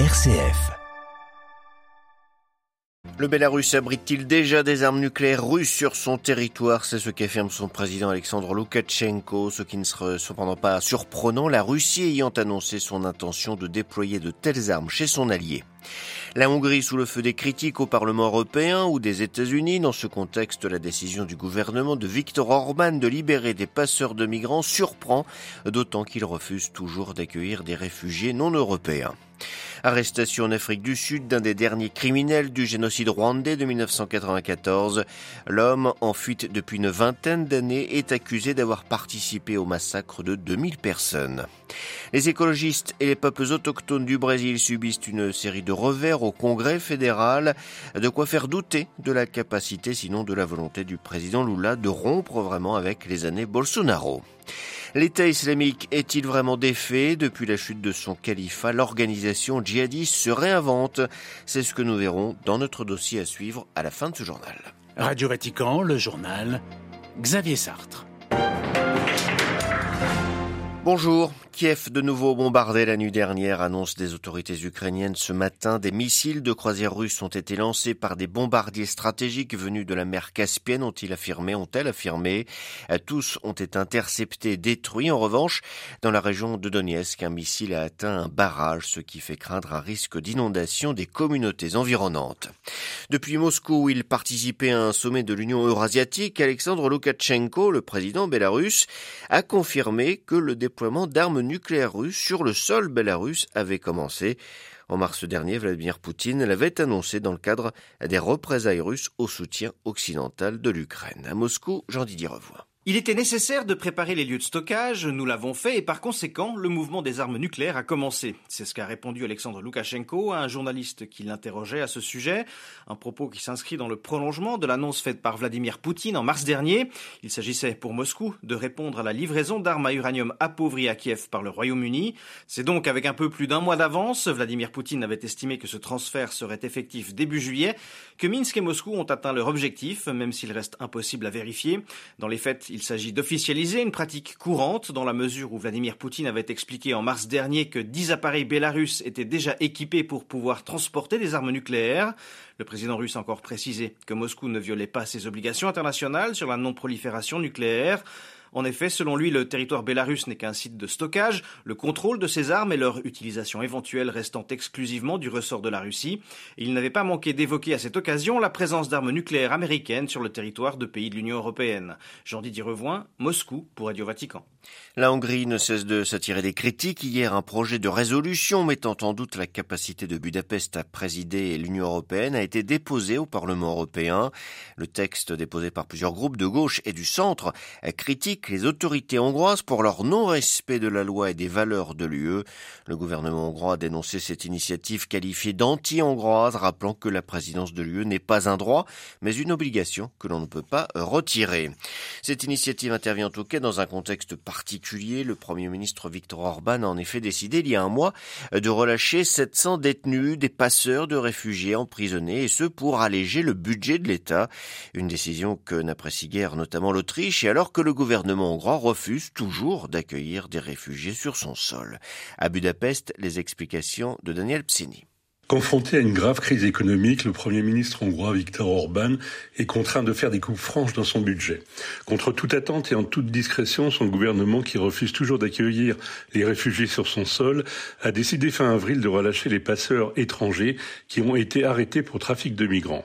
RCF. Le Bélarus abrite-t-il déjà des armes nucléaires russes sur son territoire? C'est ce qu'affirme son président Alexandre Loukachenko, ce qui ne serait cependant pas surprenant, la Russie ayant annoncé son intention de déployer de telles armes chez son allié. La Hongrie sous le feu des critiques au Parlement européen ou des États-Unis. Dans ce contexte, la décision du gouvernement de Viktor Orban de libérer des passeurs de migrants surprend, d'autant qu'il refuse toujours d'accueillir des réfugiés non européens. Arrestation en Afrique du Sud d'un des derniers criminels du génocide rwandais de 1994. L'homme, en fuite depuis une vingtaine d'années, est accusé d'avoir participé au massacre de 2000 personnes. Les écologistes et les peuples autochtones du Brésil subissent une série de revers au Congrès fédéral, de quoi faire douter de la capacité, sinon de la volonté du président Lula de rompre vraiment avec les années Bolsonaro. L'État islamique est-il vraiment défait Depuis la chute de son califat, l'organisation djihadiste se réinvente. C'est ce que nous verrons dans notre dossier à suivre à la fin de ce journal. Radio Vatican, le journal, Xavier Sartre. Bonjour. Kiev de nouveau bombardé la nuit dernière, annonce des autorités ukrainiennes ce matin. Des missiles de croisière russes ont été lancés par des bombardiers stratégiques venus de la mer Caspienne, ont-ils affirmé, ont-elles affirmé. Tous ont été interceptés, détruits. En revanche, dans la région de Donetsk, un missile a atteint un barrage, ce qui fait craindre un risque d'inondation des communautés environnantes. Depuis Moscou, où il participait à un sommet de l'Union eurasiatique, Alexandre Loukachenko, le président bélarus, a confirmé que le déploiement d'armes nucléaire russe sur le sol bélarus avait commencé. En mars dernier, Vladimir Poutine l'avait annoncé dans le cadre des représailles russes au soutien occidental de l'Ukraine. À Moscou, Jean-Didier Revoix. Il était nécessaire de préparer les lieux de stockage, nous l'avons fait, et par conséquent, le mouvement des armes nucléaires a commencé. C'est ce qu'a répondu Alexandre Loukachenko à un journaliste qui l'interrogeait à ce sujet, un propos qui s'inscrit dans le prolongement de l'annonce faite par Vladimir Poutine en mars dernier. Il s'agissait pour Moscou de répondre à la livraison d'armes à uranium appauvries à Kiev par le Royaume-Uni. C'est donc avec un peu plus d'un mois d'avance, Vladimir Poutine avait estimé que ce transfert serait effectif début juillet, que Minsk et Moscou ont atteint leur objectif, même s'il reste impossible à vérifier. Dans les faits, il s'agit d'officialiser une pratique courante dans la mesure où Vladimir Poutine avait expliqué en mars dernier que 10 appareils bélarusses étaient déjà équipés pour pouvoir transporter des armes nucléaires. Le président russe a encore précisé que Moscou ne violait pas ses obligations internationales sur la non-prolifération nucléaire. En effet, selon lui, le territoire bélarus n'est qu'un site de stockage, le contrôle de ces armes et leur utilisation éventuelle restant exclusivement du ressort de la Russie. il n'avait pas manqué d'évoquer à cette occasion la présence d'armes nucléaires américaines sur le territoire de pays de l'Union européenne. Jean-Didier Revoin, Moscou pour Radio Vatican. La Hongrie ne cesse de s'attirer des critiques. Hier, un projet de résolution mettant en doute la capacité de Budapest à présider l'Union européenne a été déposé au Parlement européen. Le texte déposé par plusieurs groupes de gauche et du centre critique les autorités hongroises pour leur non-respect de la loi et des valeurs de l'UE. Le gouvernement hongrois a dénoncé cette initiative qualifiée d'anti-hongroise, rappelant que la présidence de l'UE n'est pas un droit, mais une obligation que l'on ne peut pas retirer. Cette initiative intervient en tout cas dans un contexte particulier. Le Premier ministre Viktor Orban a en effet décidé il y a un mois de relâcher 700 détenus, des passeurs de réfugiés emprisonnés, et ce pour alléger le budget de l'État. Une décision que n'apprécie guère notamment l'Autriche, et alors que le gouvernement hongrois refuse toujours d'accueillir des réfugiés sur son sol. À Budapest, les explications de Daniel Psini. Confronté à une grave crise économique, le Premier ministre hongrois Viktor Orban est contraint de faire des coupes franches dans son budget. Contre toute attente et en toute discrétion, son gouvernement, qui refuse toujours d'accueillir les réfugiés sur son sol, a décidé fin avril de relâcher les passeurs étrangers qui ont été arrêtés pour trafic de migrants.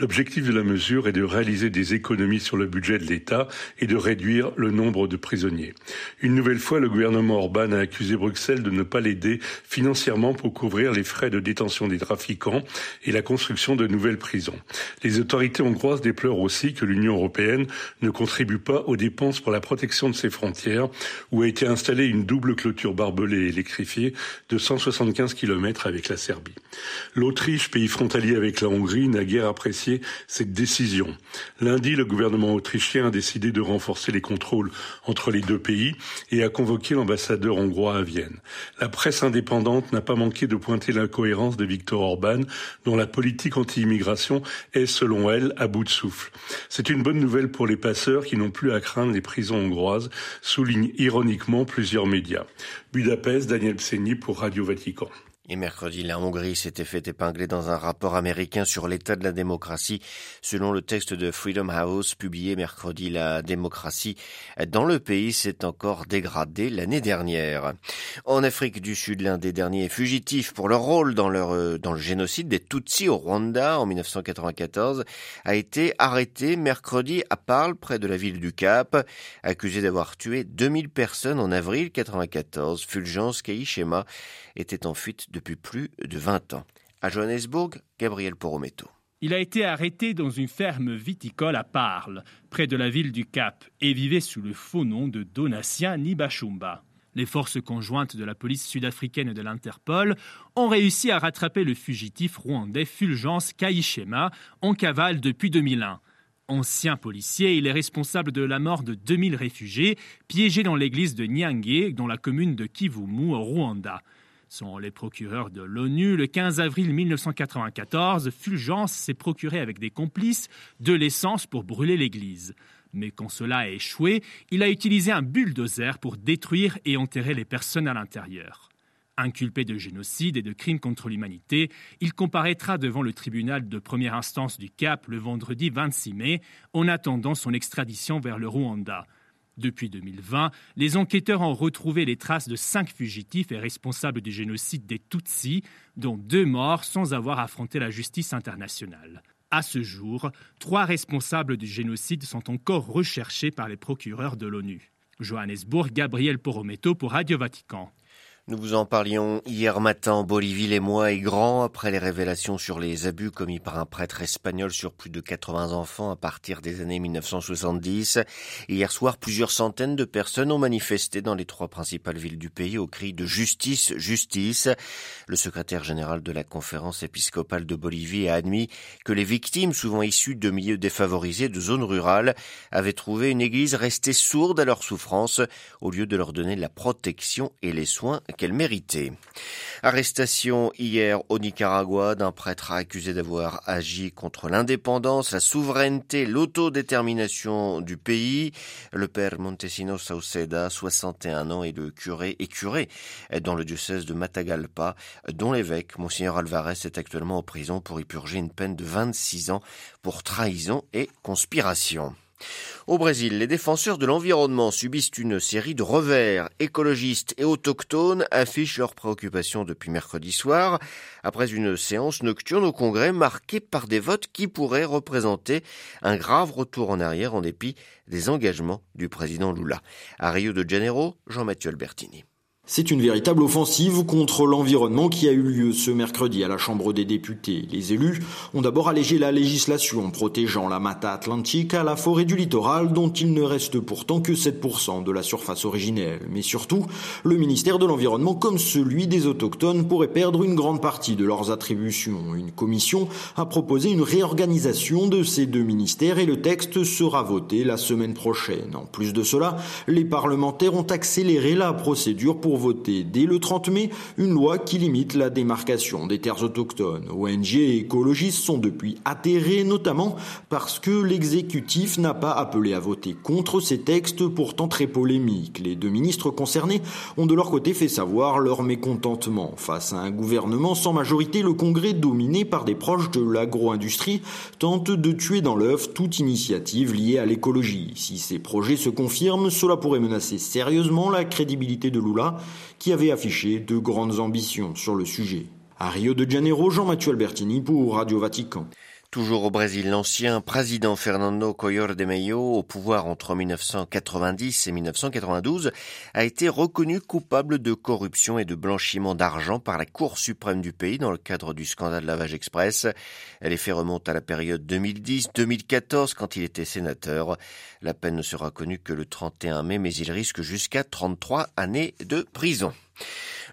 L'objectif de la mesure est de réaliser des économies sur le budget de l'État et de réduire le nombre de prisonniers. Une nouvelle fois, le gouvernement Orban a accusé Bruxelles de ne pas l'aider financièrement pour couvrir les frais de détention des trafiquants et la construction de nouvelles prisons. Les autorités hongroises déplorent aussi que l'Union européenne ne contribue pas aux dépenses pour la protection de ses frontières, où a été installée une double clôture barbelée et électrifiée de 175 km avec la Serbie. L'Autriche, pays frontalier avec la Hongrie, n'a guère apprécié cette décision. Lundi, le gouvernement autrichien a décidé de renforcer les contrôles entre les deux pays et a convoqué l'ambassadeur hongrois à Vienne. La presse indépendante n'a pas manqué de pointer l'incohérence de Viktor Orban, dont la politique anti-immigration est, selon elle, à bout de souffle. C'est une bonne nouvelle pour les passeurs qui n'ont plus à craindre les prisons hongroises, soulignent ironiquement plusieurs médias. Budapest, Daniel Pseni pour Radio Vatican. Et mercredi, la Hongrie s'était fait épingler dans un rapport américain sur l'état de la démocratie. Selon le texte de Freedom House publié mercredi, la démocratie dans le pays s'est encore dégradée l'année dernière. En Afrique du Sud, l'un des derniers fugitifs pour leur rôle dans, leur, dans le génocide des Tutsis au Rwanda en 1994 a été arrêté mercredi à Parle, près de la ville du Cap, accusé d'avoir tué 2000 personnes en avril 1994. Fulgence Kaishema était en fuite de depuis plus de 20 ans. À Johannesburg, Gabriel Porometo. Il a été arrêté dans une ferme viticole à Parle, près de la ville du Cap, et vivait sous le faux nom de Donatien Nibachumba. Les forces conjointes de la police sud-africaine et de l'Interpol ont réussi à rattraper le fugitif rwandais Fulgence Kaishema en cavale depuis 2001. Ancien policier, il est responsable de la mort de 2000 réfugiés piégés dans l'église de Nyange, dans la commune de Kivumu, au Rwanda. Selon les procureurs de l'ONU, le 15 avril 1994, Fulgence s'est procuré avec des complices de l'essence pour brûler l'église. Mais quand cela a échoué, il a utilisé un bulldozer pour détruire et enterrer les personnes à l'intérieur. Inculpé de génocide et de crimes contre l'humanité, il comparaîtra devant le tribunal de première instance du Cap le vendredi 26 mai, en attendant son extradition vers le Rwanda. Depuis 2020, les enquêteurs ont retrouvé les traces de cinq fugitifs et responsables du génocide des Tutsis, dont deux morts sans avoir affronté la justice internationale. À ce jour, trois responsables du génocide sont encore recherchés par les procureurs de l'ONU. Johannesburg, Gabriel Porometo pour Radio Vatican. Nous vous en parlions hier matin Bolivie. Les mois est grand après les révélations sur les abus commis par un prêtre espagnol sur plus de 80 enfants à partir des années 1970. Hier soir, plusieurs centaines de personnes ont manifesté dans les trois principales villes du pays au cri de justice, justice. Le secrétaire général de la conférence épiscopale de Bolivie a admis que les victimes, souvent issues de milieux défavorisés, de zones rurales, avaient trouvé une église restée sourde à leurs souffrances au lieu de leur donner la protection et les soins qu'elle méritait. Arrestation hier au Nicaragua d'un prêtre accusé d'avoir agi contre l'indépendance, la souveraineté, l'autodétermination du pays. Le père Montesino Sauceda, 61 ans, et le curé et curé dans le diocèse de Matagalpa, dont l'évêque, Monseigneur Alvarez, est actuellement en prison pour y purger une peine de 26 ans pour trahison et conspiration. Au Brésil, les défenseurs de l'environnement subissent une série de revers. Écologistes et autochtones affichent leurs préoccupations depuis mercredi soir, après une séance nocturne au Congrès marquée par des votes qui pourraient représenter un grave retour en arrière en dépit des engagements du président Lula. À Rio de Janeiro, Jean-Mathieu Albertini. C'est une véritable offensive contre l'environnement qui a eu lieu ce mercredi à la Chambre des députés. Les élus ont d'abord allégé la législation protégeant la Mata Atlantique à la forêt du littoral dont il ne reste pourtant que 7% de la surface originelle. Mais surtout, le ministère de l'Environnement comme celui des Autochtones pourrait perdre une grande partie de leurs attributions. Une commission a proposé une réorganisation de ces deux ministères et le texte sera voté la semaine prochaine. En plus de cela, les parlementaires ont accéléré la procédure pour voter dès le 30 mai une loi qui limite la démarcation des terres autochtones. ONG et écologistes sont depuis atterrés, notamment parce que l'exécutif n'a pas appelé à voter contre ces textes pourtant très polémiques. Les deux ministres concernés ont de leur côté fait savoir leur mécontentement. Face à un gouvernement sans majorité, le Congrès, dominé par des proches de l'agro-industrie, tente de tuer dans l'œuf toute initiative liée à l'écologie. Si ces projets se confirment, cela pourrait menacer sérieusement la crédibilité de Lula qui avait affiché de grandes ambitions sur le sujet. À Rio de Janeiro, Jean-Mathieu Albertini pour Radio Vatican. Toujours au Brésil, l'ancien président Fernando Collor de Mello, au pouvoir entre 1990 et 1992, a été reconnu coupable de corruption et de blanchiment d'argent par la Cour suprême du pays dans le cadre du scandale Lavage Express. Les faits remontent à la période 2010-2014 quand il était sénateur. La peine ne sera connue que le 31 mai, mais il risque jusqu'à 33 années de prison.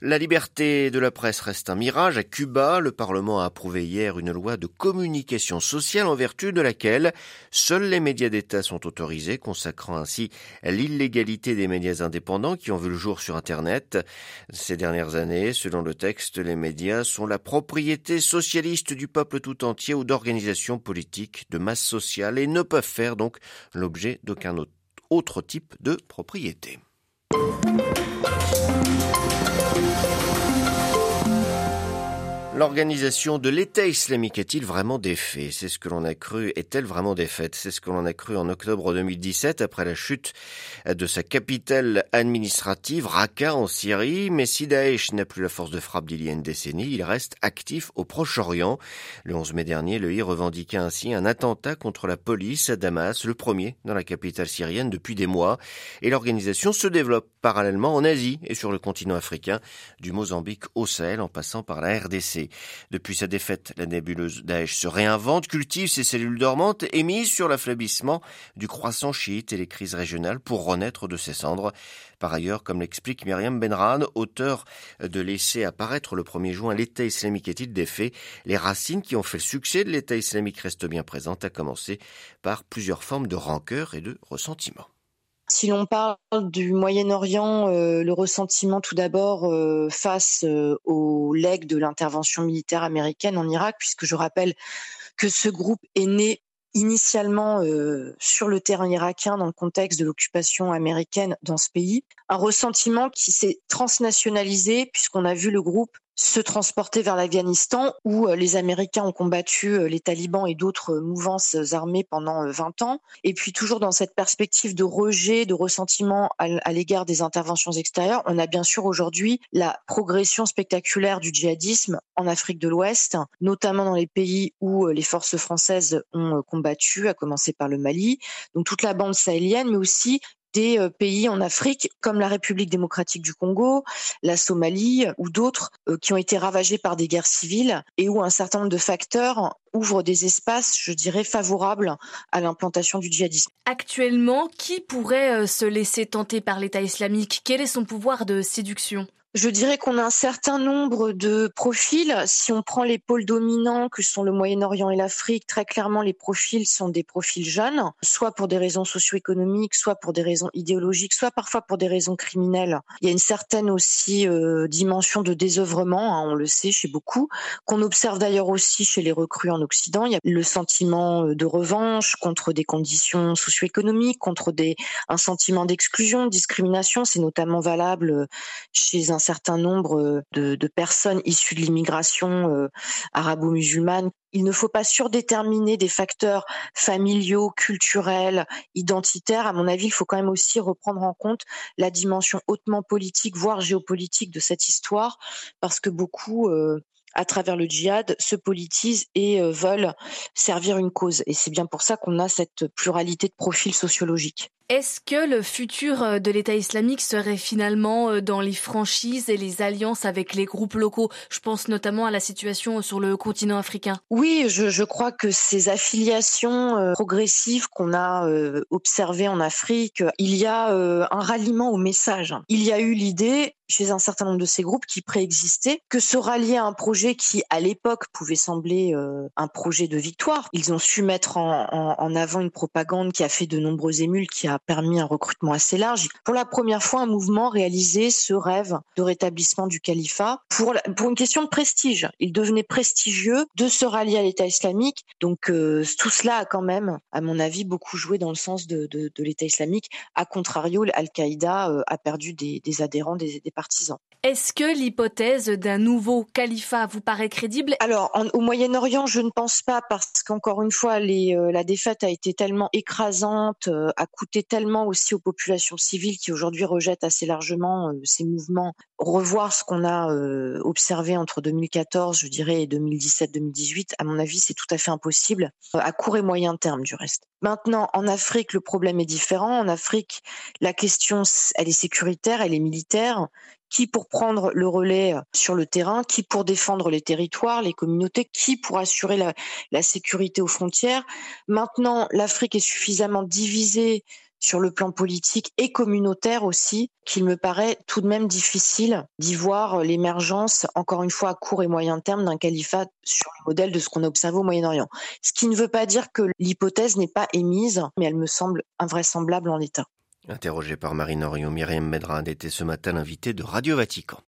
La liberté de la presse reste un mirage. À Cuba, le Parlement a approuvé hier une loi de communication sociale en vertu de laquelle seuls les médias d'État sont autorisés, consacrant ainsi l'illégalité des médias indépendants qui ont vu le jour sur Internet. Ces dernières années, selon le texte, les médias sont la propriété socialiste du peuple tout entier ou d'organisations politiques de masse sociale et ne peuvent faire donc l'objet d'aucun autre type de propriété. L'organisation de l'État islamique a-t-il vraiment des faits? C'est ce que l'on a cru. Est-elle vraiment défaite C'est ce que l'on a cru en octobre 2017 après la chute de sa capitale administrative, Raqqa en Syrie. Mais si Daesh n'a plus la force de frappe d'il y a une décennie, il reste actif au Proche-Orient. Le 11 mai dernier, le I revendiquait ainsi un attentat contre la police à Damas, le premier dans la capitale syrienne depuis des mois. Et l'organisation se développe parallèlement en Asie et sur le continent africain, du Mozambique au Sahel en passant par la RDC. Depuis sa défaite, la nébuleuse Daesh se réinvente, cultive ses cellules dormantes et mise sur l'affaiblissement du croissant chiite et les crises régionales pour renaître de ses cendres. Par ailleurs, comme l'explique Myriam Benran, auteur de l'essai apparaître le 1er juin L'État islamique est-il défait Les racines qui ont fait le succès de l'État islamique restent bien présentes, à commencer par plusieurs formes de rancœur et de ressentiment. Si l'on parle du Moyen-Orient, euh, le ressentiment tout d'abord euh, face euh, au leg de l'intervention militaire américaine en Irak, puisque je rappelle que ce groupe est né initialement sur le terrain irakien dans le contexte de l'occupation américaine dans ce pays. Un ressentiment qui s'est transnationalisé puisqu'on a vu le groupe se transporter vers l'Afghanistan où euh, les Américains ont combattu euh, les talibans et d'autres euh, mouvances armées pendant 20 ans. Et puis toujours dans cette perspective de rejet, de ressentiment à l'égard des interventions extérieures, on a bien sûr aujourd'hui la progression spectaculaire du djihadisme en Afrique de l'Ouest, notamment dans les pays où les forces françaises ont combattu, à commencer par le Mali, donc toute la bande sahélienne, mais aussi des euh, pays en Afrique comme la République démocratique du Congo, la Somalie ou d'autres euh, qui ont été ravagés par des guerres civiles et où un certain nombre de facteurs ouvrent des espaces, je dirais, favorables à l'implantation du djihadisme. Actuellement, qui pourrait euh, se laisser tenter par l'État islamique? Quel est son pouvoir de séduction? Je dirais qu'on a un certain nombre de profils. Si on prend les pôles dominants que sont le Moyen-Orient et l'Afrique, très clairement les profils sont des profils jeunes, soit pour des raisons socio-économiques, soit pour des raisons idéologiques, soit parfois pour des raisons criminelles. Il y a une certaine aussi euh, dimension de désœuvrement, hein, on le sait chez beaucoup, qu'on observe d'ailleurs aussi chez les recrues en Occident. Il y a le sentiment euh, de revanche contre des conditions socio-économiques, contre des un sentiment d'exclusion, de discrimination. C'est notamment valable euh, chez un certain nombre euh, de, personnes issues de l'immigration arabo-musulmane. Il ne faut pas surdéterminer des facteurs familiaux, culturels, identitaires. À mon avis, il faut quand même aussi reprendre en compte la dimension hautement politique, voire géopolitique de cette histoire, parce que beaucoup à travers le djihad, se politisent et veulent servir une cause. Et c'est bien pour ça qu'on a cette pluralité de profils sociologiques. Est-ce que le futur euh, de l'État islamique serait finalement euh, dans les franchises et les alliances avec les groupes locaux? Je pense notamment à la situation sur le continent africain. Oui, je, crois que ces affiliations euh, progressives qu'on a observées en Afrique, il y a un ralliement au message. Il y a eu l'idée chez un certain nombre de ces groupes qui préexistaient que se rallier à un projet qui, à l'époque, pouvait sembler un projet de victoire. Ils ont su mettre en, en avant une propagande qui a fait de nombreux émules, qui a permis un recrutement assez large. Pour la première fois, un mouvement réalisait ce rêve de rétablissement du califat pour, une question de prestige. Il devenait prestigieux de se rallier à l'État islamique. Donc euh, tout cela a quand même, à mon avis, beaucoup joué dans le sens de, l'État islamique. A contrario, Al-Qaïda euh, a perdu des, des adhérents, des, des partisans. Est-ce que l'hypothèse d'un nouveau califat vous paraît crédible? Alors, au Moyen-Orient, je ne pense pas parce qu'encore une fois, euh, la défaite a été tellement écrasante, a coûté tellement aussi aux populations civiles qui aujourd'hui rejettent assez largement euh, ces mouvements. Revoir ce qu'on a euh, observé entre 2014, je dirais, et 2017-2018, à mon avis, c'est tout à fait impossible, euh, à court et moyen terme du reste. Maintenant, en Afrique, le problème est différent. En Afrique, la question, elle est sécuritaire, elle est militaire qui pour prendre le relais sur le terrain, qui pour défendre les territoires, les communautés, qui pour assurer la, sécurité aux frontières? Maintenant, l'Afrique est suffisamment divisée sur le plan politique et communautaire aussi, qu'il me paraît tout de même difficile d'y voir l'émergence, encore une fois à court et moyen terme, d'un califat sur le modèle de ce qu'on a observé au Moyen-Orient. Ce qui ne veut pas dire que l'hypothèse n'est pas émise, mais elle me semble invraisemblable en l'état. Interrogé par Marine Orion, Myriam Medrad était ce matin l'invité de Radio Vatican.